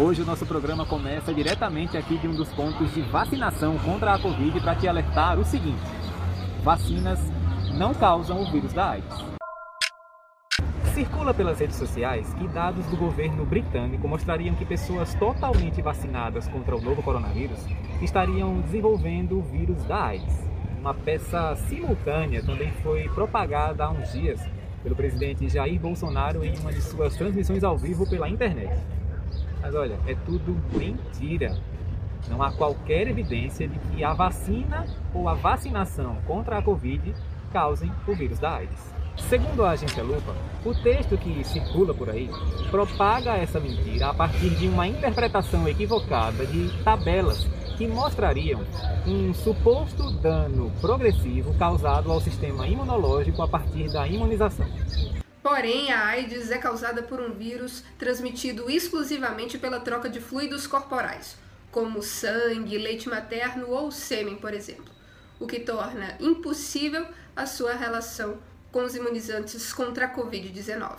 Hoje o nosso programa começa diretamente aqui de um dos pontos de vacinação contra a Covid para te alertar o seguinte: vacinas não causam o vírus da AIDS. Circula pelas redes sociais que dados do governo britânico mostrariam que pessoas totalmente vacinadas contra o novo coronavírus estariam desenvolvendo o vírus da AIDS. Uma peça simultânea também foi propagada há uns dias pelo presidente Jair Bolsonaro em uma de suas transmissões ao vivo pela internet. Mas olha, é tudo mentira. Não há qualquer evidência de que a vacina ou a vacinação contra a Covid causem o vírus da AIDS. Segundo a agência Lupa, o texto que circula por aí propaga essa mentira a partir de uma interpretação equivocada de tabelas que mostrariam um suposto dano progressivo causado ao sistema imunológico a partir da imunização. Porém, a AIDS é causada por um vírus transmitido exclusivamente pela troca de fluidos corporais, como sangue, leite materno ou sêmen, por exemplo, o que torna impossível a sua relação com os imunizantes contra a Covid-19.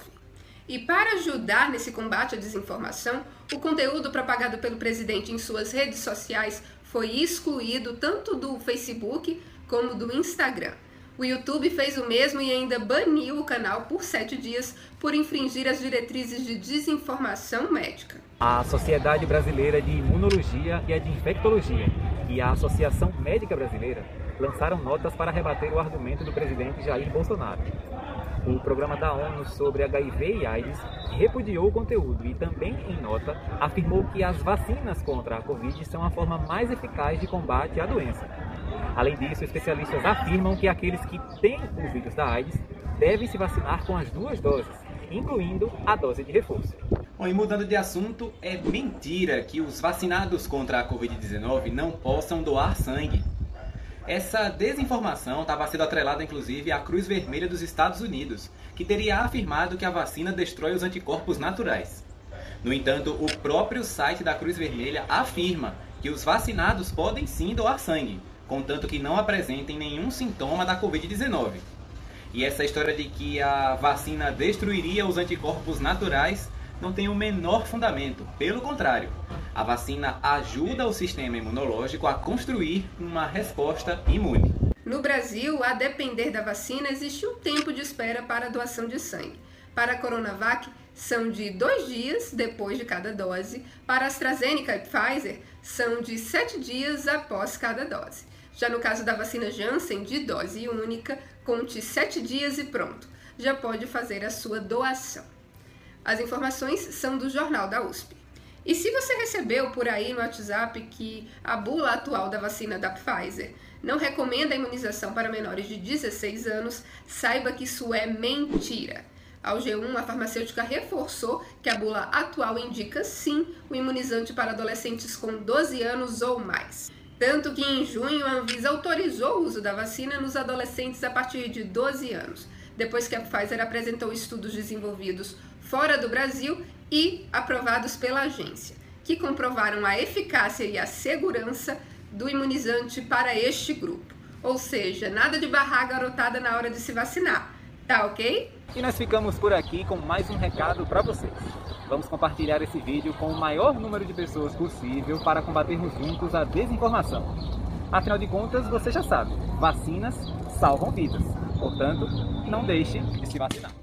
E para ajudar nesse combate à desinformação, o conteúdo propagado pelo presidente em suas redes sociais foi excluído tanto do Facebook como do Instagram. O YouTube fez o mesmo e ainda baniu o canal por sete dias por infringir as diretrizes de desinformação médica. A Sociedade Brasileira de Imunologia e a de Infectologia e a Associação Médica Brasileira lançaram notas para rebater o argumento do presidente Jair Bolsonaro. O programa da ONU sobre HIV e AIDS repudiou o conteúdo e também, em nota, afirmou que as vacinas contra a Covid são a forma mais eficaz de combate à doença. Além disso, especialistas afirmam que aqueles que têm o vírus da AIDS devem se vacinar com as duas doses, incluindo a dose de reforço. Bom, e mudando de assunto, é mentira que os vacinados contra a Covid-19 não possam doar sangue. Essa desinformação estava sendo atrelada inclusive à Cruz Vermelha dos Estados Unidos, que teria afirmado que a vacina destrói os anticorpos naturais. No entanto, o próprio site da Cruz Vermelha afirma que os vacinados podem sim doar sangue, contanto que não apresentem nenhum sintoma da Covid-19. E essa história de que a vacina destruiria os anticorpos naturais não tem o menor fundamento. Pelo contrário, a vacina ajuda o sistema imunológico a construir uma resposta imune. No Brasil, a depender da vacina, existe um tempo de espera para a doação de sangue. Para a Coronavac, são de dois dias depois de cada dose. Para a AstraZeneca e Pfizer, são de sete dias após cada dose. Já no caso da vacina Janssen, de dose única, conte sete dias e pronto. Já pode fazer a sua doação. As informações são do Jornal da USP. E se você recebeu por aí no WhatsApp que a bula atual da vacina da Pfizer não recomenda a imunização para menores de 16 anos, saiba que isso é mentira. Ao G1, a farmacêutica reforçou que a bula atual indica sim o imunizante para adolescentes com 12 anos ou mais. Tanto que em junho a Anvisa autorizou o uso da vacina nos adolescentes a partir de 12 anos, depois que a Pfizer apresentou estudos desenvolvidos fora do Brasil e aprovados pela agência, que comprovaram a eficácia e a segurança do imunizante para este grupo. Ou seja, nada de barrar a garotada na hora de se vacinar, tá ok? E nós ficamos por aqui com mais um recado para vocês. Vamos compartilhar esse vídeo com o maior número de pessoas possível para combatermos juntos a desinformação. Afinal de contas, você já sabe, vacinas salvam vidas. Portanto, não deixe de se vacinar.